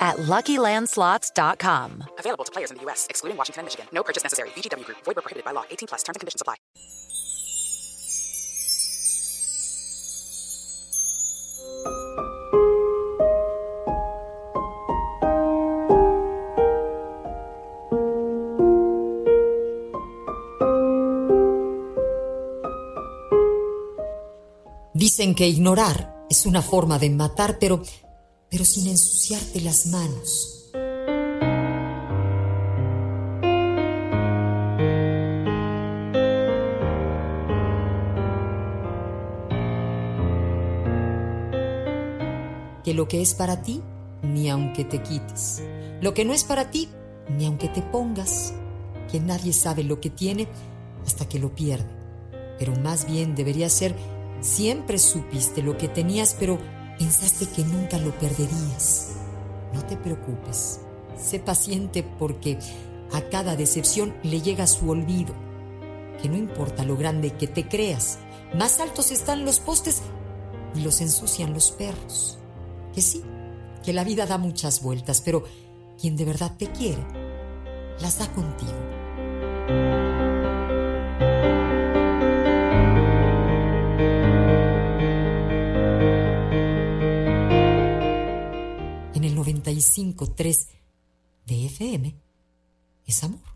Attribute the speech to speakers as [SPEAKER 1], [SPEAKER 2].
[SPEAKER 1] at LuckyLandSlots.com.
[SPEAKER 2] Available to players in the U.S., excluding Washington and Michigan. No purchase necessary. VGW Group. Void where prohibited by law. 18 plus. Terms and conditions apply.
[SPEAKER 3] Dicen que ignorar es una forma de matar, pero, pero sin ensuciarte las manos. Que lo que es para ti, ni aunque te quites. Lo que no es para ti, ni aunque te pongas. Que nadie sabe lo que tiene hasta que lo pierde. Pero más bien debería ser Siempre supiste lo que tenías, pero pensaste que nunca lo perderías. No te preocupes. Sé paciente porque a cada decepción le llega su olvido. Que no importa lo grande que te creas, más altos están los postes y los ensucian los perros. Que sí, que la vida da muchas vueltas, pero quien de verdad te quiere, las da contigo. 95.3 de FM es amor.